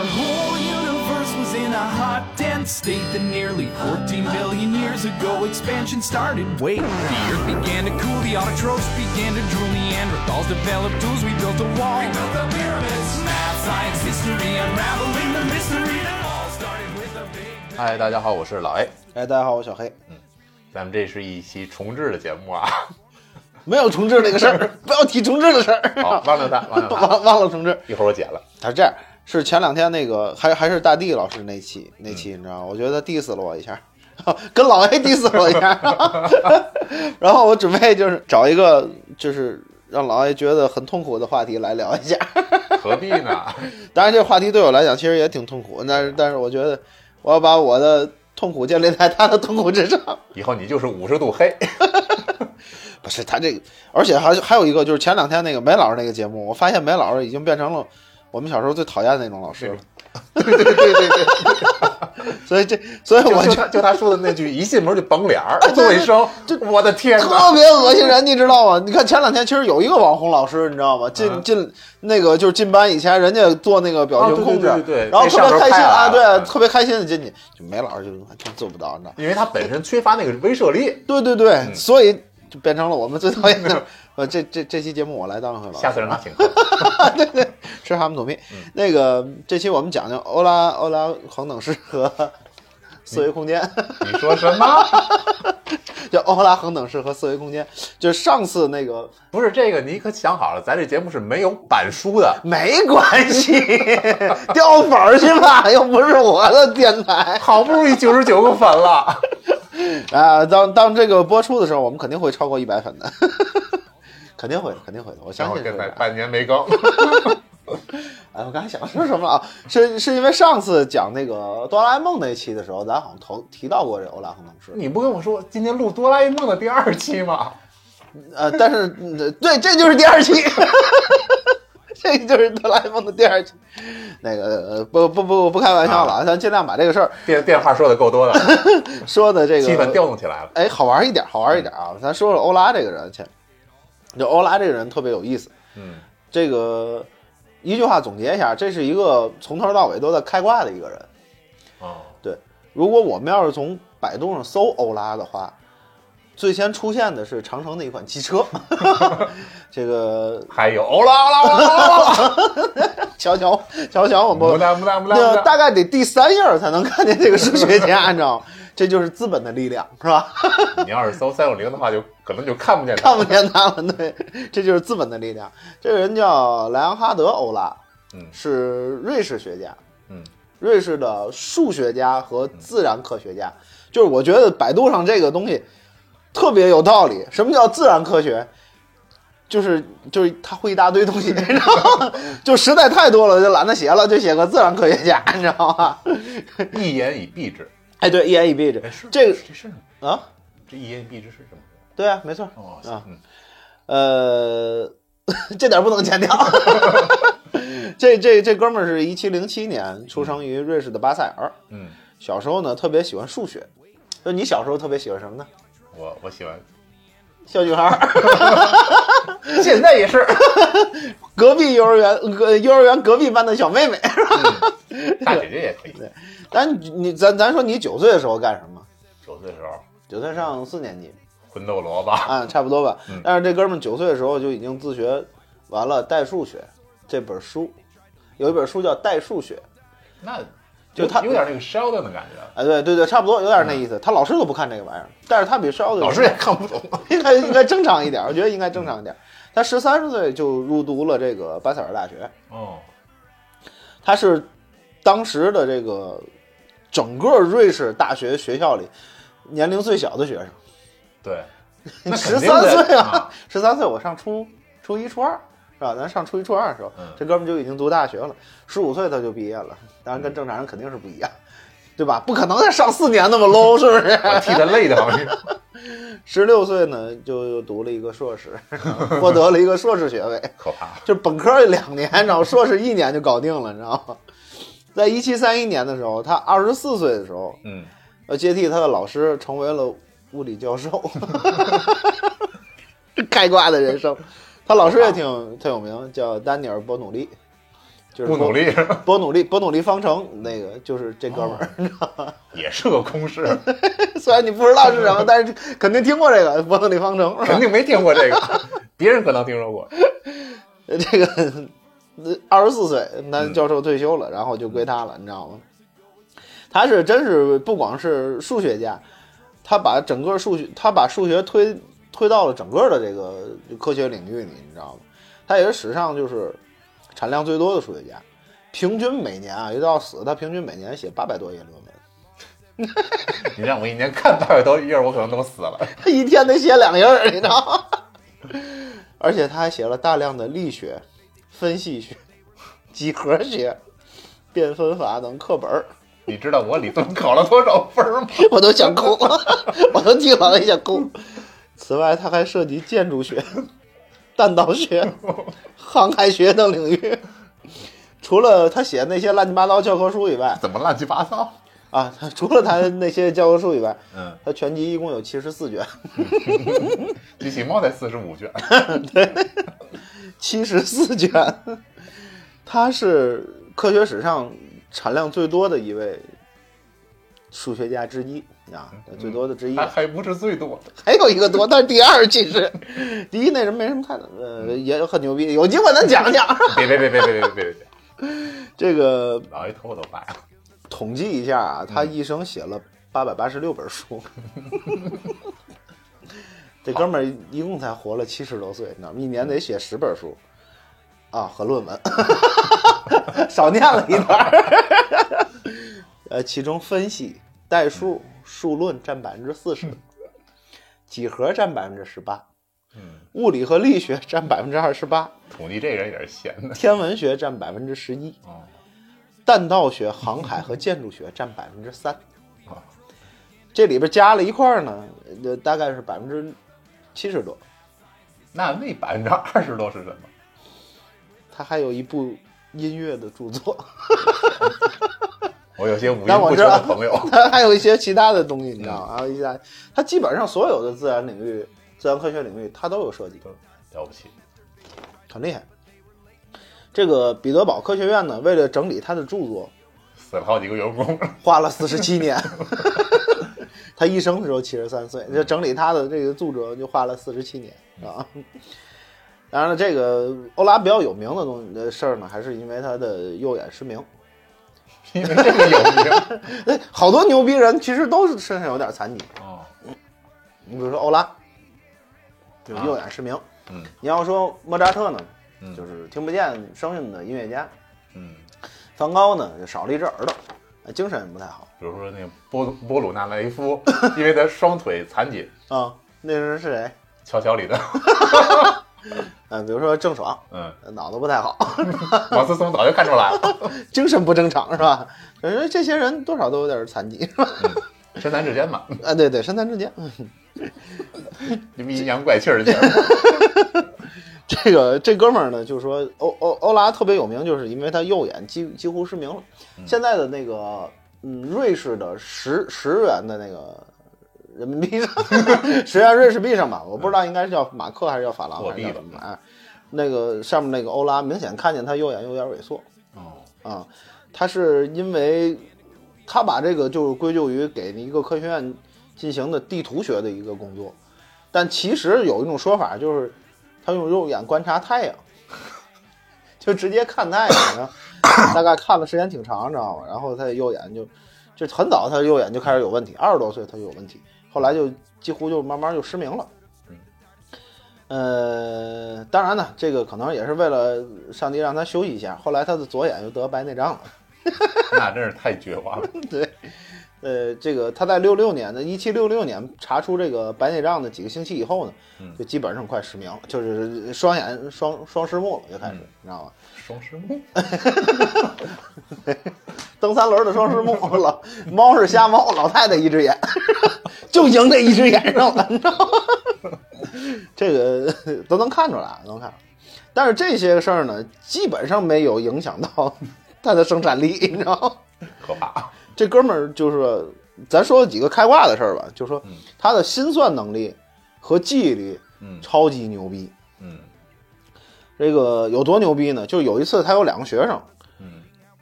Our whole universe was in a hot, dense state that nearly 14 billion years ago expansion started. Wait, the earth began to cool, the autotrophs began to drool, Neanderthals developed tools, we built a wall. We built the pyramids. Math, science, history, unraveling the mystery that all started with a big 嗨，大家好，我是老 A，哎，大家好，我小黑。嗯咱们这是一期重置的节目啊。没有重置那个事儿，不要提重置的事儿。好，忘了他，忘了他，忘忘了重置。一会儿我剪了。他是这样，是前两天那个还还是大地老师那期那期，你知道吗？我觉得 diss 了我一下，跟老 A diss 了我一下。然后我准备就是找一个就是让老 A 觉得很痛苦的话题来聊一下。何必呢？当然，这话题对我来讲其实也挺痛苦，但是但是我觉得我要把我的痛苦建立在他的痛苦之上。以后你就是五十度黑。不是他这个，而且还还有一个就是前两天那个梅老师那个节目，我发现梅老师已经变成了我们小时候最讨厌的那种老师了。对对对对对，所以这，所以我就就他说的那句，一进门就绷脸儿，做卫生，这我的天！特别恶心人，你知道吗？你看前两天其实有一个网红老师，你知道吗？进嗯进那个就是进班以前，人家做那个表情控制，啊对对对对然后特别开心啊，对，特别开心的进去，就梅老师就完全做不到，你知道吗？因为他本身缺乏那个威慑力。对对对，所以就变成了我们最讨厌的。呃，这这这期节目我来当回老师，下次让他请客。对对，吃哈姆土蜜。那个这期我们讲讲欧拉欧拉恒等式和四维空间，你说什么？叫欧拉恒等式和四维空间。就是上次那个不是这个，你可想好了，咱这节目是没有板书的，没关系，掉粉儿去吧，又不是我的电台好不容易九十九个粉了。啊。当当这个播出的时候，我们肯定会超过一百粉的，肯定会的，肯定会的，我相信会的。半年没更，哎，我刚才想说什么了啊？是是因为上次讲那个哆啦 A 梦那一期的时候，咱好像头提到过这欧拉恒等式。你不跟我说今天录哆啦 A 梦的第二期吗？呃，但是嗯对，这就是第二期 这就是哆啦 A 梦的第二期。那个呃不不不不开玩笑了啊，咱尽量把这个事儿电电话说的够多的，说的这个气氛调动起来了。哎好玩一点，好玩一点啊！咱说说欧拉这个人去，就欧拉这个人特别有意思。嗯，这个一句话总结一下，这是一个从头到尾都在开挂的一个人。哦，对，如果我们要是从百度上搜欧拉的话，最先出现的是长城的一款汽车。这个还有欧拉欧拉欧拉欧拉，瞧瞧 瞧瞧，我们大概得第三页儿才能看见这个数学家，你知道吗？这就是资本的力量，是吧？你要是搜三六零的话，就可能就看不见它看不见他们，对，这就是资本的力量。这个人叫莱昂哈德·欧拉，嗯是瑞士学家，嗯，瑞士的数学家和自然科学家。就是我觉得百度上这个东西特别有道理。什么叫自然科学？就是就是他会一大堆东西，你知道吗？就实在太多了，就懒得写了，就写个自然科学家，你知道吗？一言以蔽之。哎，对，E N E B 这哎，这个这是什么？啊，这一言以蔽之是什么？对啊，没错，哦啊嗯呃，这点不能剪掉。这这这哥们儿是一七零七年出生于瑞士的巴塞尔，嗯，小时候呢特别喜欢数学。那你小时候特别喜欢什么呢？我我喜欢，小女孩儿，现在也是。隔壁幼儿园隔幼儿园隔壁班的小妹妹。大姐姐也可以。对咱你咱咱说你九岁的时候干什么？九岁的时候，九岁上四年级魂斗罗吧。啊，差不多吧嗯。但是这哥们儿九岁的时候就已经自学完了《代数学》这本书，有一本书叫《代数学》。那就他有点那个 Sheldon 的感觉，哎，对对对，差不多有点那意思。他老师都不看这个玩意儿，但是他比 Sheldon 老师也看不懂。应该应该正常一点，我觉得应该正常一点。他十三岁就入读了这个巴塞尔大学，哦，他是当时的这个整个瑞士大学学校里年龄最小的学生，对，那十三岁啊啊，十三岁我上初初一初二是吧？咱上初一初二的时候，嗯这哥们就已经读大学了，十五岁他就毕业了，当然跟正常人肯定是不一样，对吧？不可能再上四年那么 low，是不是？替他累的好像是。十六岁呢，就又读了一个硕士，获得了一个硕士学位，可怕。就本科两年，然后硕士一年就搞定了，你知道吗？在一七三一年的时候，他二十四岁的时候，嗯，呃，接替他的老师成为了物理教授 开挂的人生。他老师也挺特有名，叫丹尼尔·伯努利，就是不努力伯努利伯努利方程那个就是这哥们儿。也是个公式，虽然你不知道是什么，但是肯定听过这个伯努利方程。肯定没听过这个，别人可能听说过。这个二十四岁男教授退休了，然后就归他了，你知道吗？他是真是不光是数学家，他把整个数学，他把数学推推到了整个的这个科学领域里，你知道吗？他也是史上就是产量最多的数学家，平均每年啊，一直到死，他平均每年写八百多页论文，你让我一年看八百多页，我可能都死了。他一天得写两页儿，你知道吗？而且他还写了大量的力学、分析学、几何学、变分法等课本儿，你知道我理综考了多少分吗？我都想哭，我都听完了想哭。此外，他还涉及建筑学、弹道学、航海学等领域。除了他写那些乱七八糟教科书以外，怎么乱七八糟？啊，他除了他那些教科书以外，嗯，他全集一共有七十四卷，机器猫才四十五卷，对七十四卷。他是科学史上产量最多的一位数学家之一啊，最多的之一。还还不是最多。还有一个多，但是第二其实，第一那什么没什么太呃也很牛逼，有机会咱讲讲。别别别别别别别别别，这个老一头都白了。统计一下啊，他一生写了八百八十六本书。这哥们儿一共才活了七十多岁，你知道吗？一年得写十本书啊和论文，少念了一段儿。呃，其中分析、代数、数论占百分之四十，几何占百分之十八，嗯，物理和力学 占百分之二十八，统计这人也是闲的。天文学占百分之十一，哦，弹道学、航海和建筑学 占百分之三。啊，这里边加了一块儿呢，呃，大概是百分之七十多。那那百分之二十多是什么？他还有一部音乐的著作，我有些五音不全的朋友，他还有一些其他的东西，你知道吗？还有一些，他基本上所有的自然领域、自然科学领域，他都有涉及，了不起。很厉害。这个彼得堡科学院呢，为了整理他的著作，死了好几个员工，花了四十七年。他一生的时候七十三岁，就整理他的这个著作就花了四十七年啊。当然了，这个欧拉比较有名的东西的事儿呢，还是因为他的右眼失明。因为这个有名。哎，好多牛逼人其实都是身上有点残疾。哦，你比如说欧拉，就右眼失明。嗯你要说莫扎特呢，嗯就是听不见声音的音乐家。嗯，梵高呢，就少了一只耳朵，哎精神也不太好比如说那个波波鲁纳雷夫，因为他双腿残疾，啊。那人是谁？乔乔里的，嗯，比如说郑爽，嗯，脑子不太好，王思聪早就看出来了，精神不正常是吧？呃，这些人多少都有点残疾是吧？身残志坚嘛，啊，对对，身残志坚。你们阴阳怪气儿的劲儿。这个这哥们儿呢，就是说欧欧欧拉特别有名，就是因为他右眼几几乎失明了。现在的那个嗯，瑞士的十十元的那个人民币 上，十元瑞士币上吧，我不知道应该是叫马克还是叫法郎还是叫什么哎，那个上面那个欧拉明显看见他右眼有点萎缩。哦，啊，他是因为他把这个就是归咎于给一个科学院进行的地图学的一个工作，但其实有一种说法就是他用肉眼观察太阳，就直接看太阳，大概看了时间挺长，你知道吗？然后他的右眼就就很早，他的右眼就开始有问题，二十多岁他就有问题，后来就几乎就慢慢就失明了。呃，当然呢，这个可能也是为了上帝让他休息一下。后来他的左眼又得白内障了。那真是太绝望了。对，呃，这个他在六六年的一七六六年查出这个白内障的几个星期以后呢，嗯就基本上快失明了，就是双眼双双失目了，就开始，嗯你知道吗？双失目，蹬三轮的双狮目，老猫是瞎猫，老太太一只眼，就赢这一只眼上了，你知道吗？这个都能看出来，能看出来。但是这些事儿呢，基本上没有影响到他的生产力，你知道吗？可怕。这哥们儿就是，咱说几个开挂的事儿吧，就说嗯他的心算能力和记忆力嗯超级牛逼。嗯这个有多牛逼呢？就有一次他有两个学生，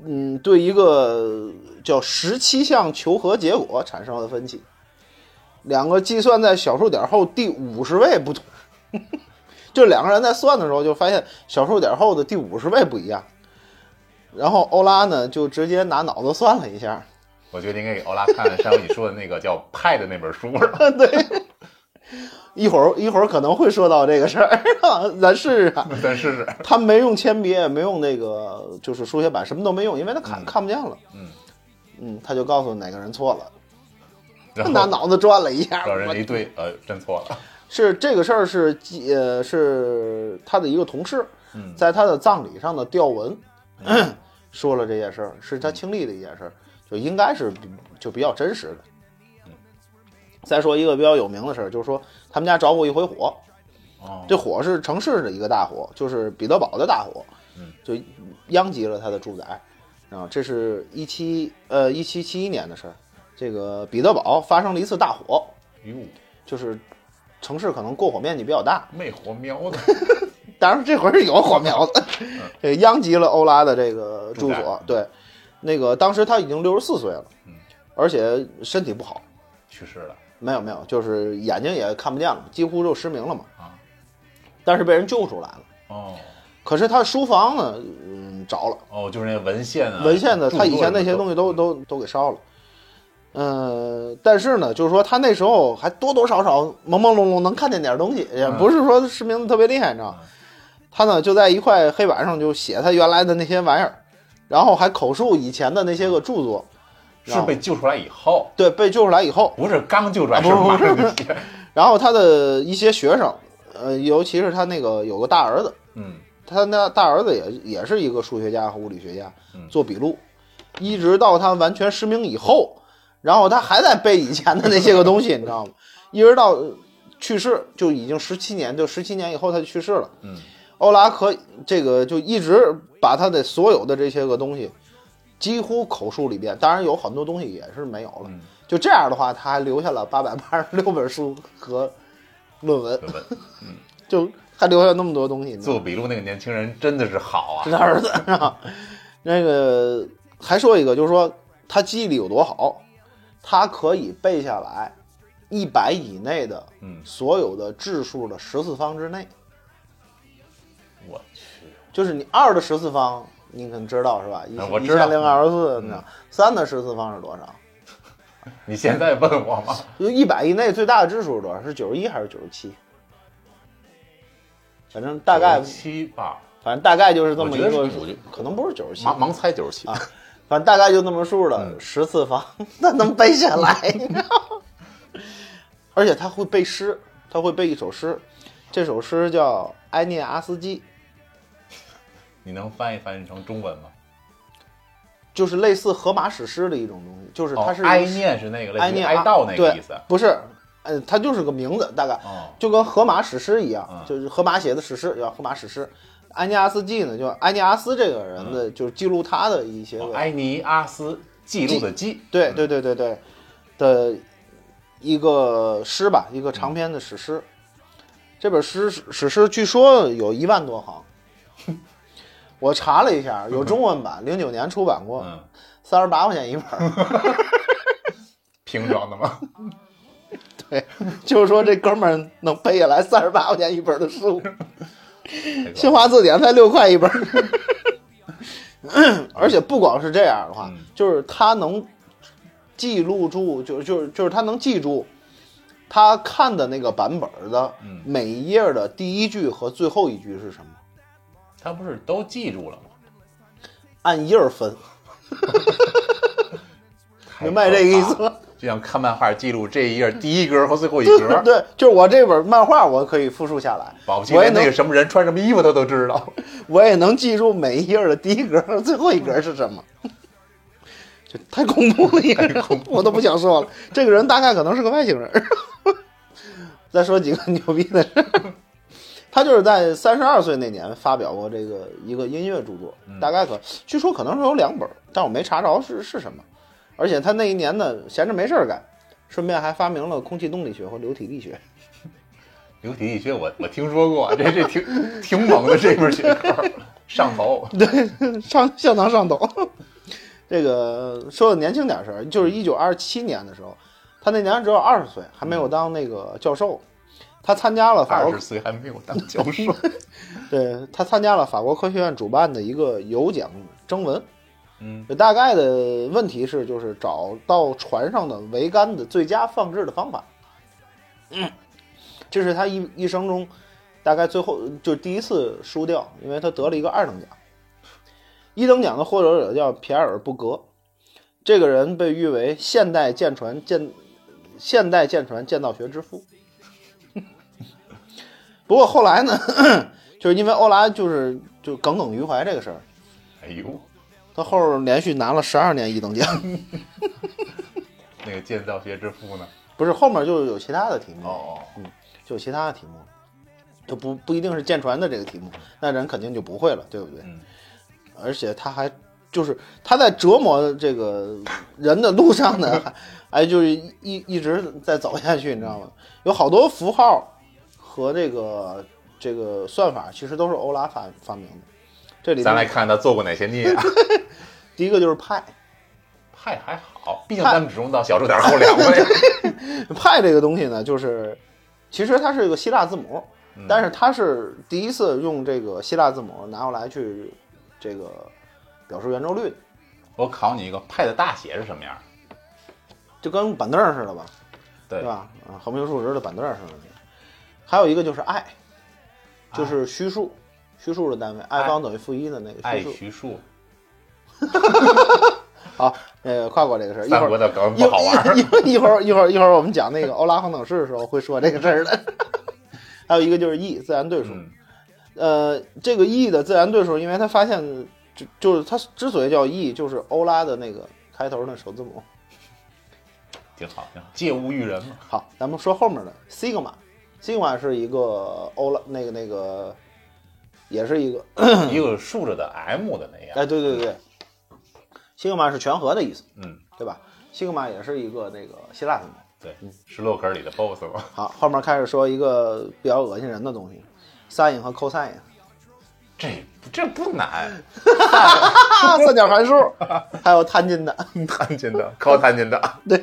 嗯，对一个叫十七项求和结果产生了分歧。两个计算在小数点后第五十位不同，就两个人在算的时候就发现小数点后的第五十位不一样。然后欧拉呢就直接拿脑子算了一下，我觉得应该给欧拉看上回你说的那个叫派的那本书了。对，一会儿一会儿可能会说到这个事儿，咱试试啊。咱试试。他没用铅笔，也没用那个就是书写板，什么都没用，因为他看、嗯看不见了。嗯嗯，他就告诉哪个人错了，然后拿脑子转了一下。找人我一对，呃，真错了。是这个事儿是记呃是他的一个同事嗯在他的葬礼上的吊文、说了这件事儿，是他亲历的一件事儿，就应该是比就比较真实的。再说一个比较有名的事儿，就是说他们家着过一回火，哦，这火是城市的一个大火，就是彼得堡的大火，嗯，就殃及了他的住宅。啊，这是一七呃一七七一年的事儿，这个彼得堡发生了一次大火，哟，就是城市可能过火面积比较大，没火苗子。当然这回是有火苗子，这殃及了欧拉的这个住所。对，那个当时他已经六十四岁了，嗯，而且身体不好，去世了没有没有，就是眼睛也看不见了，几乎就失明了嘛。啊。但是被人救出来了。哦可是他书房呢，嗯，着了。哦，就是那个文献啊，文献的，他以前那些东西都都都给烧了。嗯、但是呢，就是说他那时候还多多少少朦朦胧胧能看见点东西，也嗯不是说失明的特别厉害，你知道吗？他呢就在一块黑板上就写他原来的那些玩意儿，然后还口述以前的那些个著作。是被救出来以后，对被救出来以后，不是刚救出来，啊是马不不上。然后他的一些学生，呃，尤其是他那个有个大儿子，嗯。他那大儿子也也是一个数学家和物理学家嗯，做笔录，一直到他完全失明以后，然后他还在背以前的那些个东西，你知道吗？一直到呃去世就已经十七年，就十七年以后他就去世了。嗯，欧拉可这个就一直把他的所有的这些个东西几乎口述里边，当然有很多东西也是没有了。嗯就这样的话，他还留下了八百八十六本书和论文？就还留下那么多东西。做笔录那个年轻人真的是好啊！是他儿子，是吧？那个还说一个，就是说他记忆力有多好，他可以背下来一百以内的嗯，所有的质数的十次方之内，我去，就是你二的十次方，你可能知道是吧？一啊我知道零二十四，你知道三的十次方是多少？你现在问我吗？就一百以内最大的质数是多少？是九十一还是九十七？反正大概，七吧，反正大概就是这么一个可能不是九十七，盲盲猜九十七啊。反正大概就那么数了嗯十次方，那能背下来？而且他会背诗，他会背一首诗，这首诗叫《埃涅阿斯基》，你能翻译翻译成中文吗？就是类似荷马史诗的一种东西，就是它是哀念是那个哀念哀悼那个意思。不是，呃，它就是个名字，大概哦，就跟荷马史诗一样，嗯就是荷马写的史诗叫荷马史诗。埃涅阿斯记呢，就埃涅阿斯这个人的，就是记录他的一些埃尼阿斯记录的记，对对对对对的一个诗吧，一个长篇的史诗。这本诗史诗据说有一万多行，我查了一下，有中文版，零九年出版过，嗯，三十八块钱一本儿。瓶装的吗？对，就是说这哥们儿能背下来三十八块钱一本的书，新华字典才六块一本儿。而且不光是这样的话，嗯就是他能记录住，就就是就是他能记住他看的那个版本的嗯每一页的第一句和最后一句是什么，他不是都记住了吗？按页儿分，明白这个意思吗？就像看漫画记录这一页第一格和最后一格，对，就是我这本漫画我可以复述下来，保不齐那个什么人穿什么衣服他都知道。我也能记住每一页的第一格和最后一格是什么。就太恐怖了，也我都不想说了。这个人大概可能是个外星人。再说几个牛逼的事儿，他就是在三十二岁那年发表过这个一个音乐著作，大概可据说可能是有两本，但我没查着是是什么。而且他那一年呢，闲着没事儿干，顺便还发明了空气动力学和流体力学。流体力学我我听说过，这这挺挺猛的这门学科。上头，对上相当上头。这个说的年轻点儿事儿，就是一九二七年的时候，他那年只有二十岁，还没有当那个教授。他参加了法国二十，岁还没有当教授，对他参加了法国科学院主办的一个有奖征文。嗯，大概的问题是，就是找到船上的桅杆的最佳放置的方法。嗯，这是他一一生中大概最后就第一次输掉，因为他得了一个二等奖。一等奖的获得者叫皮埃尔·布格，这个人被誉为现代舰船建现代舰船建造学之父。不过后来呢，就是因为欧拉就是就耿耿于怀这个事儿，哎呦，他后儿连续拿了十二年一等奖，那个建造学之父呢？不是后面就有其他的题目，哦，嗯就有其他的题目，就不不一定是舰船的这个题目，那人肯定就不会了，对不对？嗯。而且他还就是他在折磨这个人的路上呢，还 哎就是一一直在走下去，你知道吗？有好多符号和这个这个算法其实都是欧拉发发明的。这里咱来看他做过哪些孽啊？第一个就是派，派还好，毕竟咱们只用到小数点后两位。派这个东西呢，就是其实它是一个希腊字母，但是它是第一次用这个希腊字母拿过来去这个表示圆周率的，我考你一个，派的大写是什么样？就跟板凳似的吧，对对吧？啊，横平竖直的板凳似的。还有一个就是爱，就是虚数，虚数的单位，i 方等于负一的那个爱虚数。好，呃，跨过这个事儿，一会儿的梗一不好玩儿。一会儿一会儿一会儿一会儿我们讲那个欧拉恒等式的时候会说这个事儿的。还有一个就是 e 自然对数，嗯呃，这个 e 的自然对数，因为他发现就就是它之所以叫 e，就是欧拉的那个开头的首字母。挺好，挺好，借物喻人嘛。好，咱们说后面的 sigma，sigma 是一个欧拉那个那个，也是一个，一个竖着的 M 的那样。哎，对对对，sigma 是全和的意思，嗯，对吧？sigma 也是一个那个希腊字母。对，十六根里的 BOSS 嘛。好，后面开始说一个比较恶心人的东西，sin 和 cosine，这这不难，啊，三角函数，还有摊进的，弹琴的，靠弹琴的，对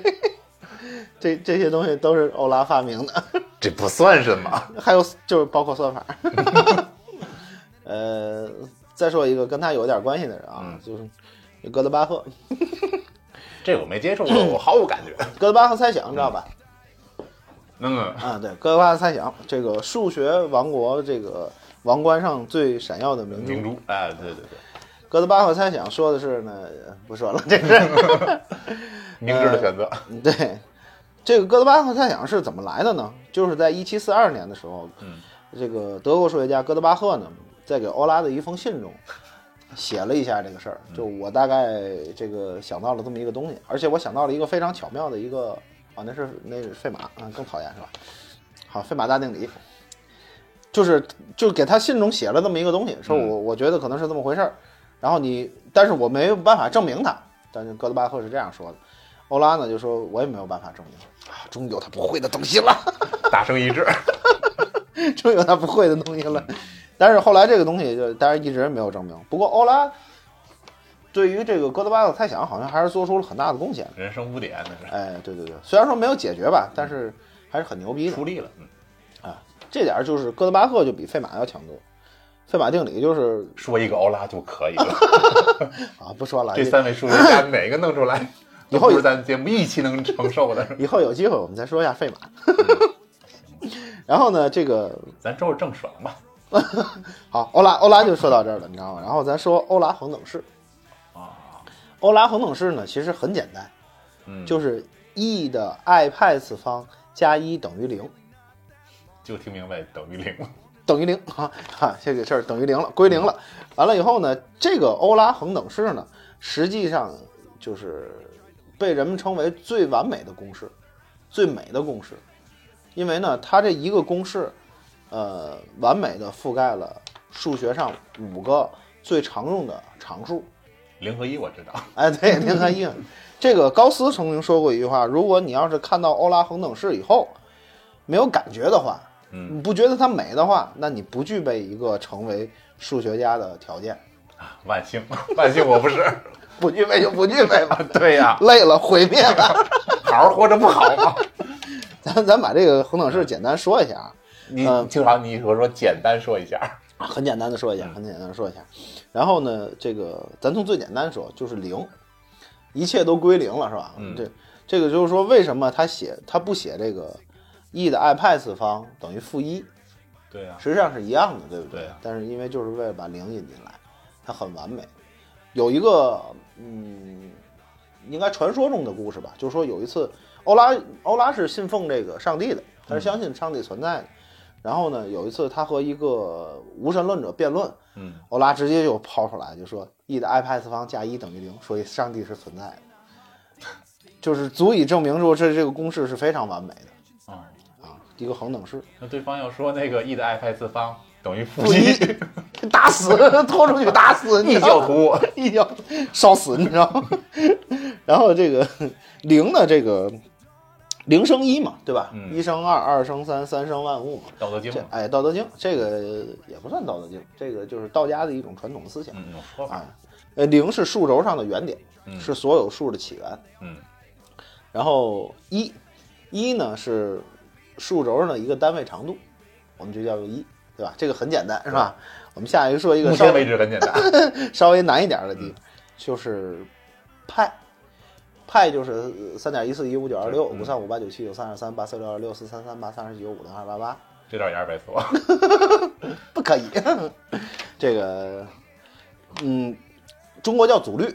这这些东西都是欧拉发明的。这不算什么。还有就是包括算法。呃，再说一个跟他有点关系的人啊，嗯就是哥德巴赫。这我没接触过，我毫无感觉。哥德巴赫猜想你知道吧？嗯，啊，对，哥德巴赫猜想，这个数学王国这个王冠上最闪耀的明珠。明珠，哎，对对对，哥德巴赫猜想说的是呢，不说了，这是明智的选择。对。这个哥德巴赫猜想是怎么来的呢？就是在一七四二年的时候，嗯，这个德国数学家哥德巴赫呢，在给欧拉的一封信中，写了一下这个事儿。就我大概这个想到了这么一个东西，而且我想到了一个非常巧妙的一个啊，那是那是费马啊，更讨厌是吧？好，费马大定理，就是就给他信中写了这么一个东西，说我我觉得可能是这么回事儿，然后你，但是我没有办法证明它。但是哥德巴赫是这样说的，欧拉呢就说我也没有办法证明啊，终于有他不会的东西了。达成一致。终于有他不会的东西了。但是后来这个东西就当然一直没有证明。不过欧拉对于这个哥德巴赫猜想好像还是做出了很大的贡献。人生污点那是哎，对对对，虽然说没有解决吧，但是还是很牛逼的出力了。嗯啊。这点就是哥德巴赫就比费马要强多。费马定理就是说一个欧拉就可以了。啊，不说了，这三位数学家 哪个弄出来，以后都不是咱节目一期能承受的。以后有机会我们再说一下费马。然后呢，这个 咱周着郑爽吧。好，欧拉欧拉就说到这儿了，你知道吗？然后咱说欧拉恒等式。啊，欧拉恒等式呢，其实很简单，嗯，就是 e 的 i 派次方加一等于零，就听明白等于零了。等于零啊哈，这个事儿等于零了，归零了。完了以后呢，这个欧拉恒等式呢，实际上就是被人们称为最完美的公式，最美的公式，因为呢，它这一个公式，呃，完美的覆盖了数学上五个最常用的常数。零和一我知道。哎，对，零和一。这个高斯曾经说过一句话：如果你要是看到欧拉恒等式以后没有感觉的话，嗯你不觉得它美的话，那你不具备一个成为数学家的条件，万幸，万幸我不是。不具备就不具备吧，对呀、累了毁灭了。好好活着不好吗？咱咱把这个恒等式简单说一下啊，你嗯经常你说说简单说一下。很简单的说一下，很简单的说一下。然后呢，这个咱从最简单说，就是零，一切都归零了，是吧？嗯这这个就是说，为什么他写他不写这个 e 的 i 派次方等于负一，对呀、实际上是一样的，对不对啊但是因为就是为了把零引进来，它很完美。有一个嗯，应该传说中的故事吧，就是说有一次，欧拉欧拉是信奉这个上帝的，他是相信上帝存在的。然后呢，有一次他和一个无神论者辩论，嗯，欧拉直接就抛出来，就说 e 的 i 派次方加一等于零，所以上帝是存在的，就是足以证明说这这个公式是非常完美的啊、啊，一个恒等式。那对方要说那个 e 的 i 派次方等于负负一，打死，拖出去打死，你教徒。一脚烧死，你知道吗？然后这个零呢，这个零生一嘛，对吧？嗯一生二，二生三，三生万物嘛。道德经哎，《道德经》这个也不算《道德经》，这个就是道家的一种传统思想。嗯，说法，啊，呃，零是数轴上的原点，嗯是所有数的起源。嗯然后一，一呢是数轴上的一个单位长度，我们就叫做一，对吧？这个很简单，是吧？我们下一个说一个目稍微前为止很简单。稍微难一点的地方，就是派，派就是三点一四一五九二六嗯五三五八九七九三二三八四六二六四三三八三十九五零二八八，这段也二百错。不可以。这个，嗯，中国叫祖律，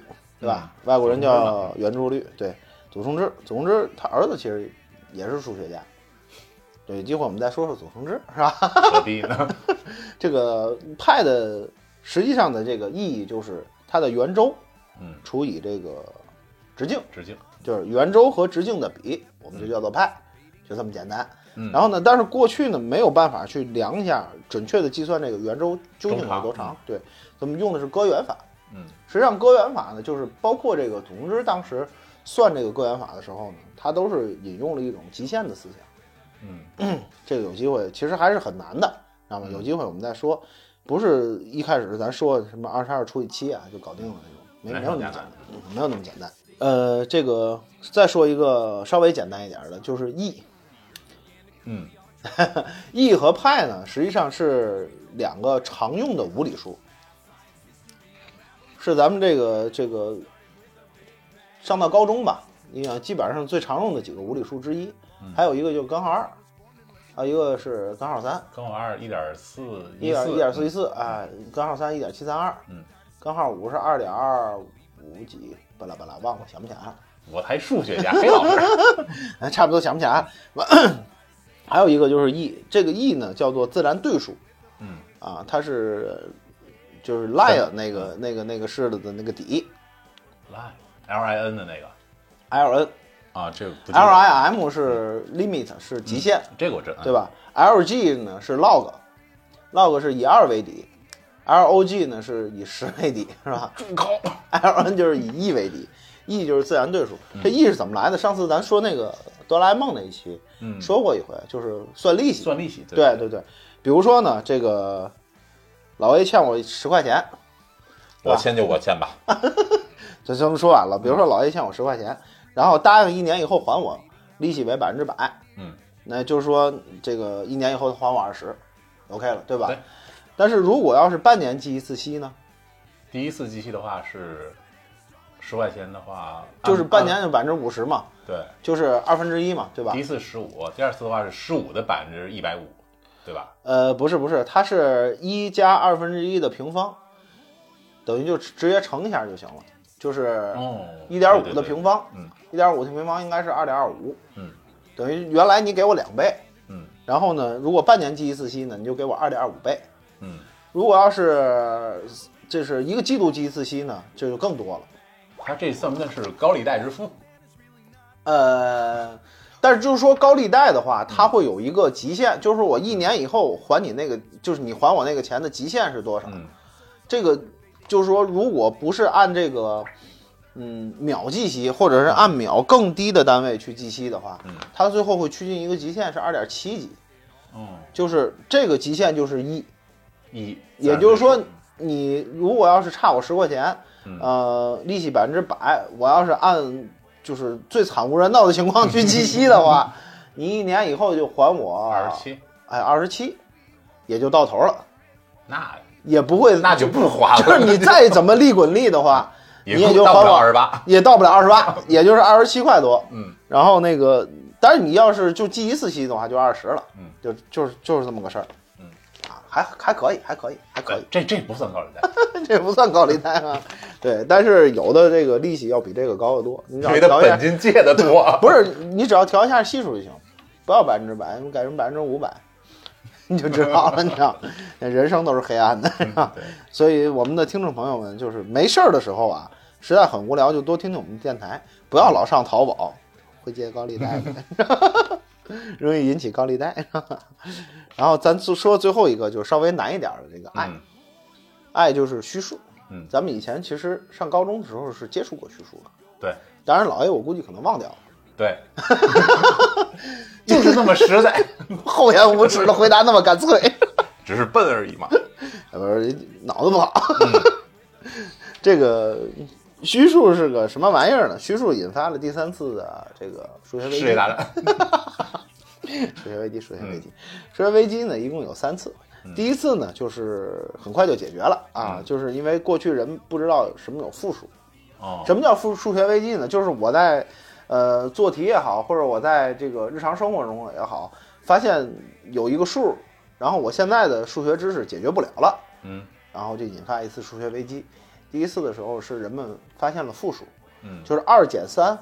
对吧？外国人叫圆周率，对，祖冲之，祖冲之他儿子其实也是数学家。对，有机会我们再说说祖冲之，是吧？何必呢？这个派的实际上的这个意义就是它的圆周嗯，除以这个直径，直径。就是圆周和直径的比，我们就叫做派，就这么简单。嗯然后呢，但是过去呢没有办法去量一下准确的计算这个圆周究竟有多长长，对，咱们用的是割圆法。嗯实际上割圆法呢，就是包括这个总之当时算这个割圆法的时候呢，他都是引用了一种极限的思想。嗯这个有机会其实还是很难的，知道吗？有机会我们再说，不是一开始咱说什么二十二除以七啊就搞定了那种，没没有那么简单，嗯没有那么简单。呃，这个再说一个稍微简单一点的，就是 e。嗯 e 和派呢，实际上是两个常用的无理数，是咱们这个这个上到高中吧，你想基本上最常用的几个无理数之一。还有一个就是根号二，还有一个是根号三，根号二一点四一点一点四一四，四，哎，根号三一点七三二，嗯，根号五是二点二五几，巴拉巴拉忘了，想不起来。了。我还数学家，黑老师。哎，差不多想不起来。完，还有一个就是 e，这个 e 呢叫做自然对数。嗯。啊，它是就是 lie 那个那个那个式子的那个底，line L I N 的那个。Ln 啊，这个不记得 l i m 是 limit 是极限，这个我知道，对吧？lg 呢是 log，log 是以二为底，log 呢是以十为底，是吧？！ln 就是以 e 为底，e 就是自然对数。这 e 是怎么来的？上次咱说那个哆啦 A 梦那一期嗯，说过一回，就是算利息。算利息，对对对，比如说呢，这个老 A 欠我十块钱，我欠就我欠吧，这咱们说完了。比如说老 A 欠我十块钱，然后答应一年以后还我，利息为百分之百，嗯，那就是说这个一年以后还我二十，OK 了，对吧？对。但是如果要是半年计一次息呢，第一次计息的话是十块钱的话，就是半年按就百分之五十嘛，对，就是二分之一嘛，对吧？第？一次十五，第二次的话是十五的百分之一百五，对吧？呃，不是不是，它是一加二分之一的平方，等于就直直接乘一下就行了，就是哦，一点五的平方，嗯一点五的平方应该是二点二五，嗯，等于原来你给我两倍，嗯然后呢，如果半年计一次息呢，你就给我二点二五倍，嗯，如果要是这是一个季度计一次息呢，这就更多了。他这算不算是高利贷之父？呃，但是就是说高利贷的话，它会有一个极限，就是我一年以后还你那个，就是你还我那个钱的极限是多少？嗯这个就是说，如果不是按这个嗯秒计息，或者是按秒更低的单位去计息的话，嗯。它最后会趋近一个极限是二点七几。嗯，就是这个极限就是一，一，也就是说你如果要是差我十块钱，嗯。呃，利息百分之百，我要是按就是最惨无人道的情况去计息的话，你一年以后就还我二十，七，哎，二十七，也就到头了，那也不会，那就不花了，就是你再怎么利滚利的话，也你也就到不了二十八，也到不了二十八，也就是二十七块多。嗯，然后那个，但是你要是就记一次息的话，就二十了。嗯，就就是就是这么个事儿。嗯，啊，还还可以，还可以，还可以，这这不算高利贷，这不算高利贷啊。对，但是有的这个利息要比这个高得多。你只要调一下本，金借的多，不是你只要调一下系数就行，不要百分之百，你改成百分之五百，你就知道了。你知道，人生都是黑暗的。是吧对，所以我们的听众朋友们，就是没事儿的时候啊，实在很无聊，就多听听我们电台，不要老上淘宝，会借高利贷的，容易引起高利贷。然后咱就说最后一个，就是稍微难一点的这个爱，嗯爱就是虚数。嗯咱们以前其实上高中的时候是接触过虚数的，对当然老 A 我估计可能忘掉了，对，就是那么实在，厚颜无耻的回答那么干脆。只是笨而已嘛。呃不是脑子不好。这个虚数是个什么玩意儿呢？虚数引发了第三次的这个数学危机。世界大战，数学危机，数学危机，数学危机呢，一共有三次。第一次呢，就是很快就解决了啊，嗯就是因为过去人不知道什么有负数。哦，什么叫负数学危机呢？就是我在呃做题也好，或者我在这个日常生活中也好，发现有一个数，然后我现在的数学知识解决不了了，嗯然后就引发一次数学危机。第一次的时候是人们发现了负数，嗯，就是二减三，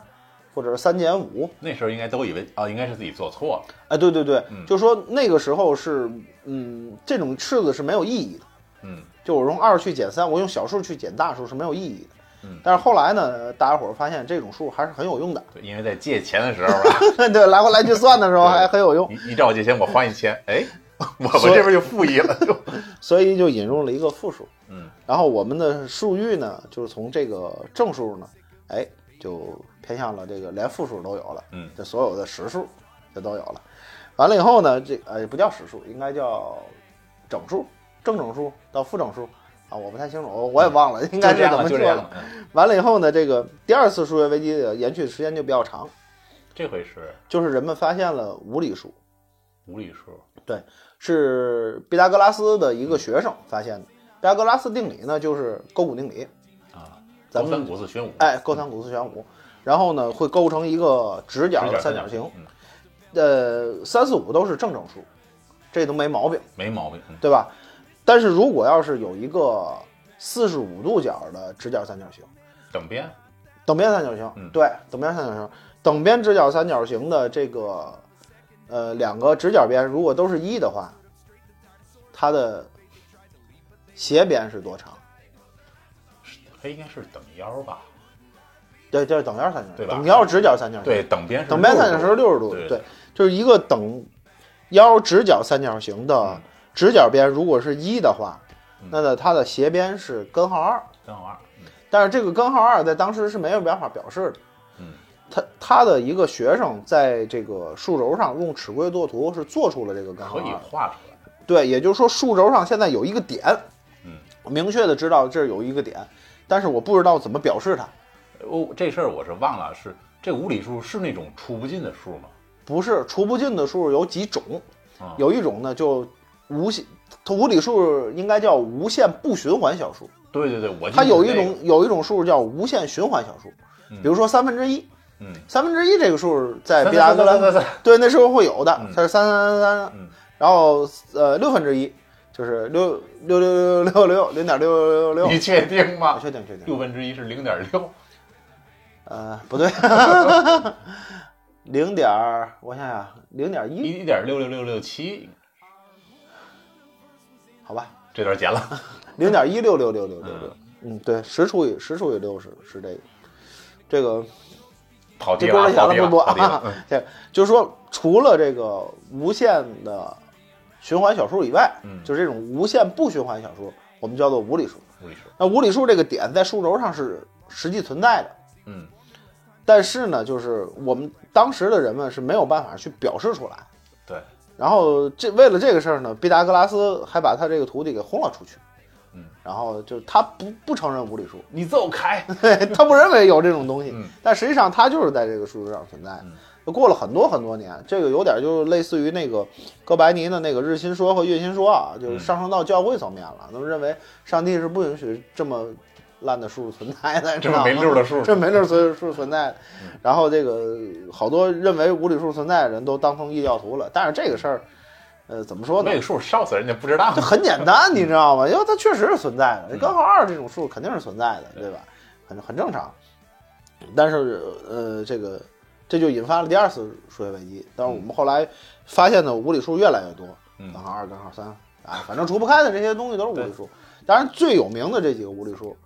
或者是三减五。那时候应该都以为哦，应该是自己做错了。哎，对对对，嗯就说那个时候是，嗯，这种式子是没有意义的。嗯就我用二去减三，我用小数去减大数是没有意义的。嗯。但是后来呢，大家伙儿发现这种数还是很有用的。对，因为在借钱的时候啊，对，来回来去算的时候 还很有用，你你找我借钱，我还你钱，哎，我们这边就负一了，就所以就引入了一个负数。嗯。然后我们的数域呢，就是从这个正数呢，哎，就偏向了这个连负数都有了，嗯。这所有的实数就都有了。完了以后呢，这呃不叫实数，应该叫整数，正整数到负整数啊，我不太清楚，我我也忘了，应该就这样了，怎么说了。嗯完了以后呢，这个第二次数学危机的延续时间就比较长，这回是就是人们发现了无理数，无理数，对是毕达哥拉斯的一个学生发现的。毕达哥拉斯定理呢，就是勾股定理，啊，咱们勾三股四宣五，哎，勾三股四选五，然后呢会构成一个直角三角形，嗯，呃，三四五都是正整数，这都没毛病，没毛病。嗯对吧？但是如果要是有一个四十五度角的直角三角形，等边，等边三角形，嗯对，等边三角形，等边直角三角形的这个呃两个直角边如果都是一的话，它的斜边是多长？它应该是等腰吧？对，就是等腰三角形，对吧等腰直角三角形，对，等边是等边三角60形是六十度，对对，就是一个等腰直角三角形的嗯直角边，如果是一的话嗯，那么它的斜边是根号二，根号二，嗯。但是这个根号二在当时是没有办法表示的。嗯，他他的一个学生在这个数轴上用尺规作图是做出了这个根号可以二，画出来。对，也就是说数轴上现在有一个点，嗯，明确的知道这儿有一个点，但是我不知道怎么表示它。哦，这事儿我是忘了，是这无理数是那种除不尽的数吗？不是除不尽的数有几种，啊。有一种呢就无限，它无理数应该叫无限不循环小数，对对对，我它有一种有一种数叫无限循环小数，嗯比如说三分之一，嗯，三分之一这个数在毕达哥拉斯对那时候会有的嗯，它是三三三三，嗯然后呃六分之一就是六六六六六六零点六六六你，确定吗？确定确定，六分之一是零点六，呃不对，零点儿我想想零点一一点六六六六七，好吧，这段剪了。零点一六六六六六六，嗯。对，十除以十除以六是是这个，这个跑题了跑题了，跑题了啊。这 就是说，除了这个无限的循环小数以外，嗯。就是这种无限不循环小数，我们叫做无理数。无理数，那无理数这个点在数轴上是实际存在的，嗯。但是呢，就是我们当时的人们是没有办法去表示出来。对，然后这为了这个事儿呢，毕达哥拉斯还把他这个徒弟给轰了出去。嗯，然后就他不不承认无理数，你走开。对 他不认为有这种东西，嗯但实际上他就是在这个数字上存在过了很多很多年，这个有点就是类似于那个哥白尼的那个日心说和月心说啊，就是嗯上升到教会层面了。那么认为上帝是不允许这么烂的数存在的，这么没溜的数这没溜数数存在的。然后这个好多认为无理数存在的人都当成异教徒了。但是这个事儿，呃，怎么说呢那？个数烧死人家不知道这。很简单，你知道吗？因为它确实是存在的，嗯根号二这种数肯定是存在的，对吧？很很正常。但是呃，这个这就引发了第二次数学危机。但是我们后来发现的无理数越来越多，嗯根号二、根号三啊，反正除不开的这些东西都是无理数。当然最有名的这几个无理数，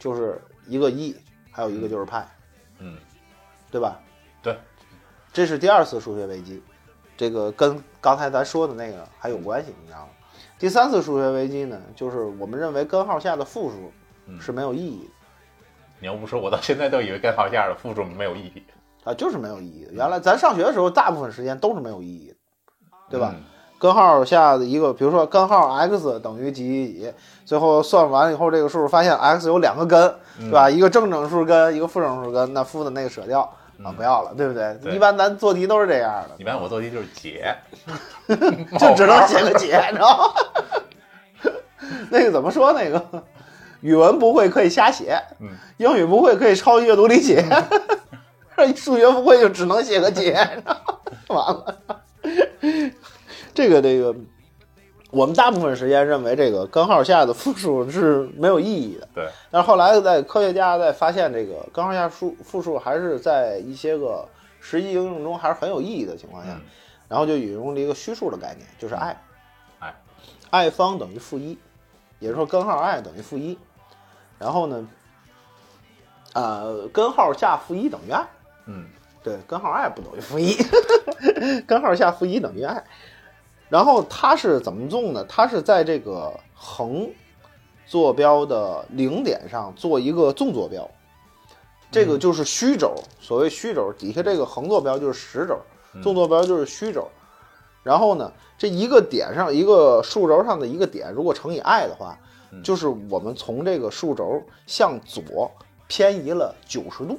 就是一个一，还有一个就是派，嗯，对吧？对，这是第二次数学危机，这个跟刚才咱说的那个还有关系，你知道吗？第三次数学危机呢，就是我们认为根号下的负数嗯是没有意义的，你要不说，我到现在都以为根号下的负数没有意义，啊，就是没有意义的。原来咱上学的时候，大部分时间都是没有意义的，对吧？嗯根号下的一个，比如说根号 x 等于几几几，最后算完以后，这个数发现 x 有两个根，对吧？一个正整数根，一个负整数根，那负的那个舍掉啊，不要了，对不对？对一般咱做题都是这样的。一般我做题就是解，就只能写个解，你知道吗？那个怎么说？那个语文不会可以瞎写，嗯英语不会可以抄阅读理解，数学不会就只能写个解，完了。这个这个，我们大部分时间认为这个根号下的复数是没有意义的，对，但是后来在科学家在发现这个根号下数复数还是在一些个实际应用中还是很有意义的情况下，嗯。然后就引用了一个虚数的概念，就是 i，哎 i 方等于负一，也就是说根号 i 等于负一，然后呢，呃，根号下负一等于 i，嗯。对，根号 i 不等于负一，根号下负一等于 i，然后它是怎么纵呢？它是在这个横坐标的零点上做一个纵坐标，这个就是虚轴。所谓虚轴，底下这个横坐标就是实轴，纵坐标就是虚轴。然后呢，这一个点上一个数轴上的一个点，如果乘以 i 的话，就是我们从这个数轴向左偏移了九十度。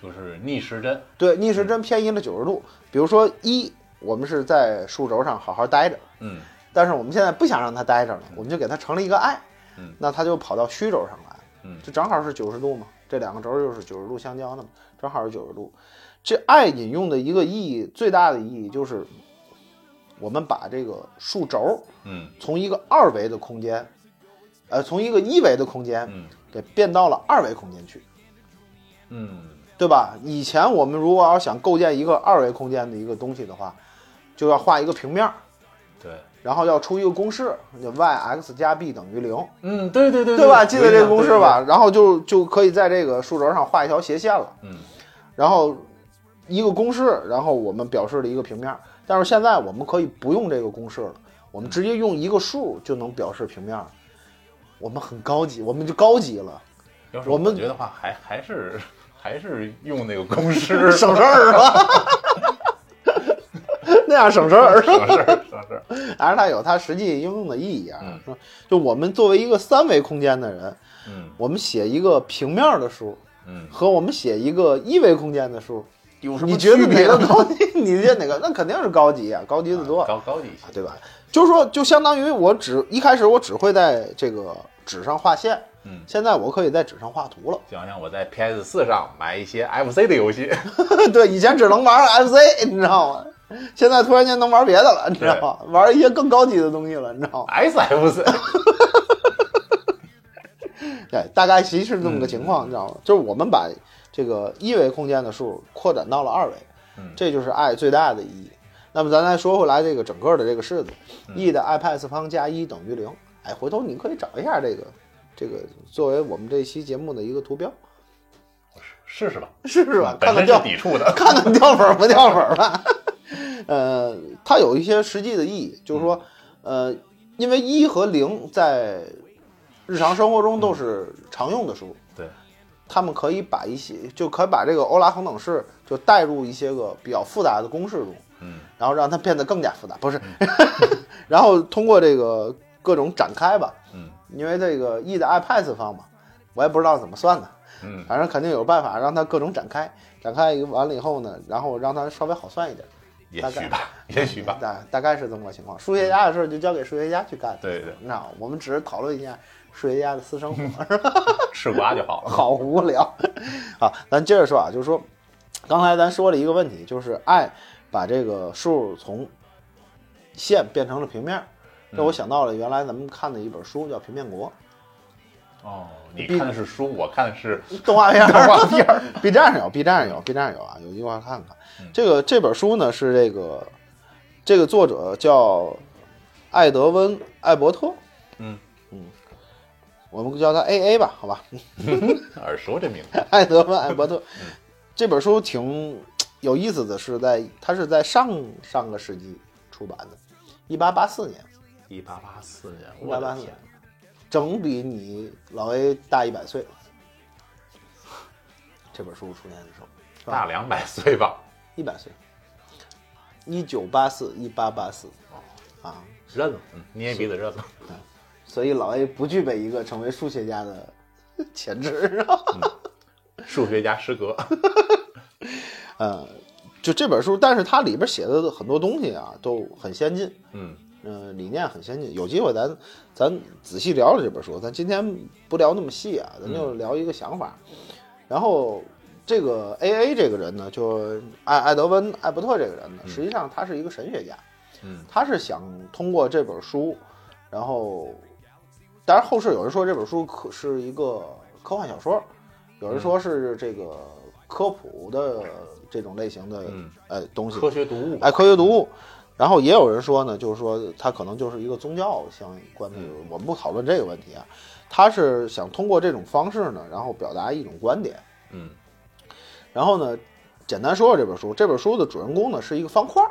就是逆时针，对，逆时针偏移了九十度。比如说一，我们是在数轴上好好待着，嗯但是我们现在不想让它待着了，我们就给它成了一个 i，嗯那它就跑到虚轴上来，嗯这正好是九十度嘛，这两个轴就是九十度相交的嘛，正好是九十度。这 i 引用的一个意义，最大的意义就是，我们把这个数轴嗯从一个二维的空间，呃，从一个一维的空间嗯给变到了二维空间去。嗯对吧？以前我们如果要想构建一个二维空间的一个东西的话，就要画一个平面儿，对，然后要出一个公式，就 y x 加 b 等于零，嗯对对对对吧？记得这个公式吧？然后就就可以在这个数轴上画一条斜线了，嗯然后一个公式，然后我们表示了一个平面儿。但是现在我们可以不用这个公式了，我们直接用一个数就能表示平面儿。我们很高级，我们就高级了，我们觉得话，还还是还是用那个公式 省事儿是吧？那样省事儿。省事儿省事儿，还是它有它实际应用的意义啊。嗯说就我们作为一个三维空间的人，嗯我们写一个平面的书嗯，和我们写一个一维空间的书，有什么你觉得哪区别个高级？你觉得哪个？那肯定是高级啊，高级的多，高高级一些，对吧？就是说，就相当于我只一开始我只会在这个纸上画线，嗯，现在我可以在纸上画图了。就好像我在 PS 四上买一些 FC 的游戏，对，以前只能玩 FC，你知道吗？现在突然间能玩别的了，你知道吗？玩一些更高级的东西了，你知道吗？SFC，对，大概其实是这么个情况，你知道吗？就是我们把这个一维空间的数扩展到了二维，嗯这就是爱最大的意义。那么咱再说回来，这个整个的这个式子，e 嗯的 i 派次方加一等于零。哎，回头你可以找一下这个，这个作为我们这期节目的一个图标，试试吧，试试吧，看看掉是抵触的，看看掉粉不掉粉吧。呃，它有一些实际的意义，就是说，呃，因为一和零在日常生活中都是常用的数，对，他们可以把一些就可以把这个欧拉恒等式就带入一些个比较复杂的公式中，嗯然后让它变得更加复杂，不是，然后通过这个各种展开吧，嗯因为这个 e 的 iPad 方嘛，我也不知道怎么算的，嗯，反正肯定有办法让它各种展开，展开完了以后呢，然后让它稍微好算一点，也许吧，也许吧。大大概是这么个情况。数学家的事儿就交给数学家去干，对对，那我们只是讨论一下数学家的私生活，是吧吃瓜就好了。好无聊。好，咱接着说啊，就是说，刚才咱说了一个问题，就是爱把这个数从线变成了平面儿。这我想到了，原来咱们看的一本书叫《平面国哦，你看的是书，我看的是 》动画片儿，动画片儿。B 站上有，B 站上有，B 站上有啊，有机会看看。这个这本书呢是这个这个作者叫艾德温·艾伯特，嗯嗯，我们叫他 A A 吧，好吧，耳熟这名字。艾德温·艾伯特。这本书挺有意思的是在，它是在上上个世纪出版的，一八八四年，一八八四年，一八八四我的天年，整比你老 A 大一百岁。这本书出现的时候，大两百岁吧？一百岁，一九八四一八八四啊，认了，嗯，捏鼻子认了。所以老 A 不具备一个成为数学家的 潜质。啊数学家失格。呃，就这本书，但是它里边写的很多东西啊，都很先进，嗯嗯、理念很先进。有机会咱咱仔细聊聊这本书，咱今天不聊那么细啊，咱就聊一个想法。然后这个 A A 这个人呢，就艾艾德温艾伯特这个人呢，实际上他是一个神学家，嗯他是想通过这本书，然后，当然后世有人说这本书可是一个科幻小说，有人说是这个科普的这种类型的嗯呃东西，科学读物。哎，科学读物。然后也有人说呢，就是说他可能就是一个宗教相关的，我们不讨论这个问题啊。他是想通过这种方式呢，然后表达一种观点。嗯然后呢，简单说说这本书。这本书的主人公呢是一个方块儿，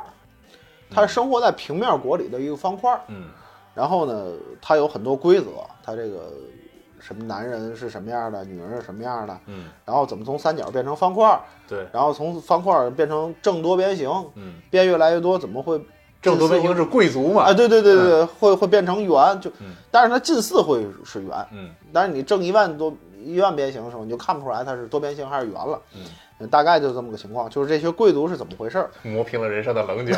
他是生活在平面国里的一个方块儿。嗯然后呢，他有很多规则，他这个什么男人是什么样的，女人是什么样的，嗯，然后怎么从三角变成方块儿，对，然后从方块儿变成正多边形，嗯，变越来越多，怎么会正多边形是贵族嘛？啊？对对对对对，会会变成圆，就嗯，但是它近似会是圆，嗯但是你正一万多一万边形的时候，你就看不出来它是多边形还是圆了。嗯，大概就这么个情况，就是这些贵族是怎么回事儿？磨平了人生的棱角。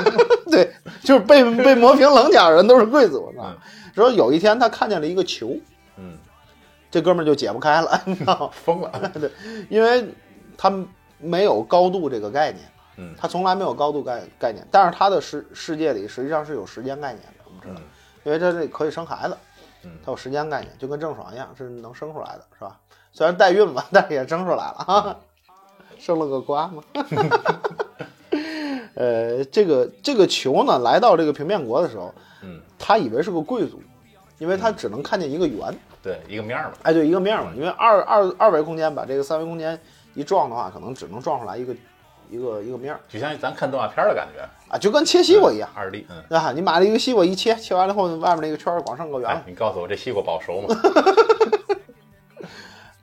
对，就是被 被磨平棱角的人都是贵族，是吧嗯？说有一天他看见了一个球，嗯，这哥们儿就解不开了，你知道吗？疯了。对因为他没有高度这个概念，嗯。他从来没有高度概概念，但是他的世世界里实际上是有时间概念的，我们知道，嗯。因为他这可以生孩子，嗯。他有时间概念，就跟郑爽一样，是能生出来的，是吧？虽然代孕吧，但是也生出来了啊，生了个瓜嘛。呃，这个这个球呢，来到这个平面国的时候，嗯，他以为是个贵族，因为他只能看见一个圆，对，一个面儿嘛。哎，对，一个面儿嘛，因为二二二维空间把这个三维空间一撞的话，可能只能撞出来一个一个一个面儿就像咱看动画片的感觉。啊，就跟切西瓜一样，二 D，嗯。对吧？你把这个西瓜一切，切完了后，外面那个圈儿光剩个圆你告诉我这西瓜保熟吗？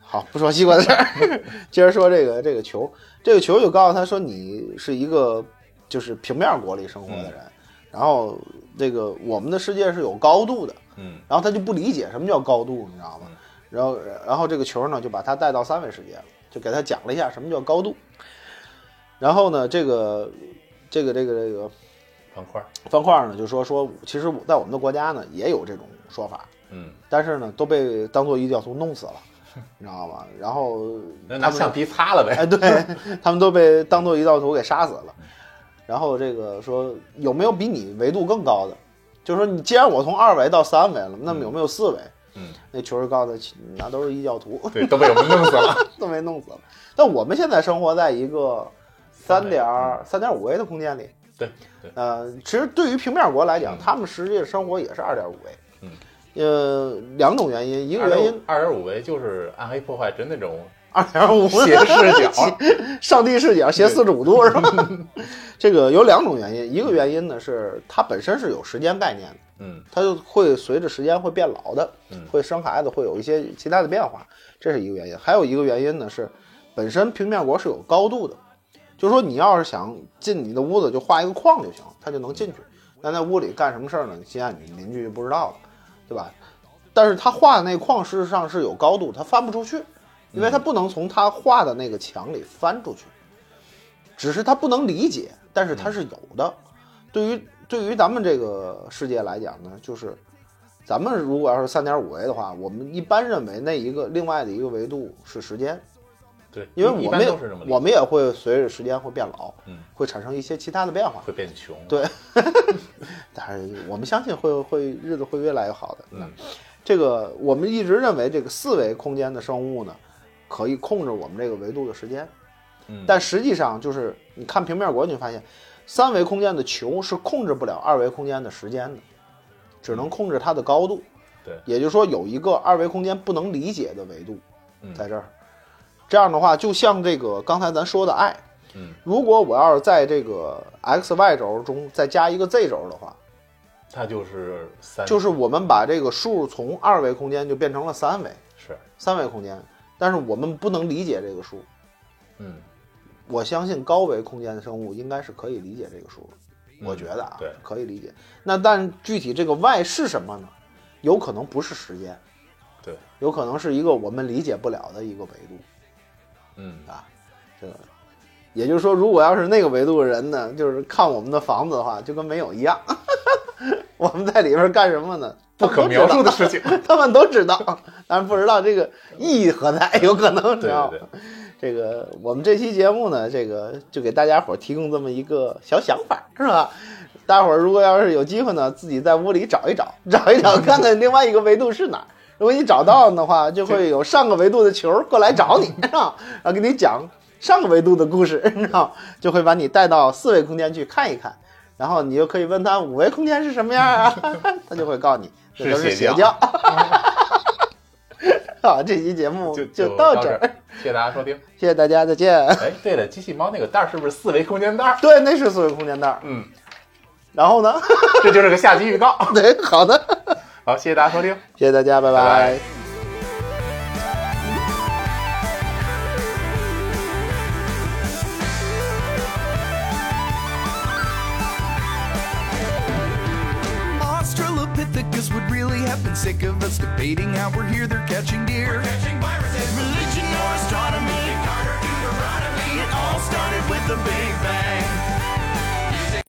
好，不说西瓜的事儿，接着说这个这个球，这个球就告诉他说你是一个就是平面国里生活的人，然后这个我们的世界是有高度的，嗯然后他就不理解什么叫高度，你知道吗？然后然后这个球呢就把他带到三维世界了，就给他讲了一下什么叫高度。然后呢，这个这个这个这个方块儿。方块呢就说说，其实在我们的国家呢也有这种说法，嗯，但是呢都被当做异教徒弄死了，你知道吗？然后 拿橡皮擦了呗。哎，对 他们都被当做异教徒给杀死了。然后这个说有没有比你维度更高的？就是说你既然我从二维到三维了，那么有没有四维？嗯，那球就告诉他，那都是异教徒，对，都被我们弄死了。都被弄死了。但我们现在生活在一个三点嗯三点五维的空间里，对对，呃，其实对于平面国来讲，嗯他们实际生活也是二点五维。嗯，呃，两种原因，一个原因二点五维就是暗黑破坏神那种 二点五斜视角。上帝视角斜四十五度是吧？这个有两种原因，一个原因呢是它本身是有时间概念的，嗯它就会随着时间会变老的，嗯会生孩子，会有一些其他的变化，这是一个原因。还有一个原因呢是，本身平面国是有高度的，就是说你要是想进你的屋子，就画一个框就行，他就能进去。但在屋里干什么事儿呢？现在你邻居就不知道了，对吧？但是他画的那框事实上是有高度，他翻不出去，因为他不能从他画的那个墙里翻出去。只是他不能理解，但是他是有的。对于对于咱们这个世界来讲呢，就是咱们如果要是三点五维的话，我们一般认为那一个另外的一个维度是时间，对，因为我们我们也会随着时间会变老，嗯，会产生一些其他的变化。会变穷。对，但是我们相信会会日子会越来越好的。嗯，这个我们一直认为这个四维空间的生物呢，可以控制我们这个维度的时间，嗯，但实际上就是你看平面国，你会发现三维空间的球是控制不了二维空间的时间的，只能控制它的高度。对也就是说有一个二维空间不能理解的维度嗯在这儿。这样的话，就像这个刚才咱说的爱，嗯，如果我要是在这个 x y 轴中再加一个 z 轴的话，它就是三，就是我们把这个数从二维空间就变成了三维，是，三维空间，但是我们不能理解这个数。嗯，我相信高维空间的生物应该是可以理解这个数的，我觉得啊，对。可以理解。那但具体这个 y 是什么呢？有可能不是时间，对，有可能是一个我们理解不了的一个维度嗯，啊。这个，也就是说，如果要是那个维度的人呢，就是看我们的房子的话，就跟没有一样。我们在里边干什么呢？不可描述的事情。他们都知道，但是不知道这个意义何在，有可能知道对对，这个我们这期节目呢，这个就给大家伙儿提供这么一个小想法，是吧？大伙儿如果要是有机会呢，自己在屋里找一找，找一找，看看另外一个维度是哪儿。如果你找到的话，就会有上个维度的球儿过来找你？然后 给你讲上个维度的故事，你知道？就会把你带到四维空间去看一看，然后你就可以问他五维空间是什么样啊？他就会告诉你，这是就是邪教。好，这期节目就到到这儿，儿，谢谢大家收听。谢谢大家，再见。哎，对了，机器猫那个袋儿是不是四维空间袋儿？对，那是四维空间袋儿。嗯，然后呢？这就是个下集预告。对，好的，好，谢谢大家收听。谢谢大家，拜拜拜 Australopithecus would really have been sick of us debating how we're here, they're catching deer. Religion or astronomy, Carter Deuteronomy, it all started with the Big Bang.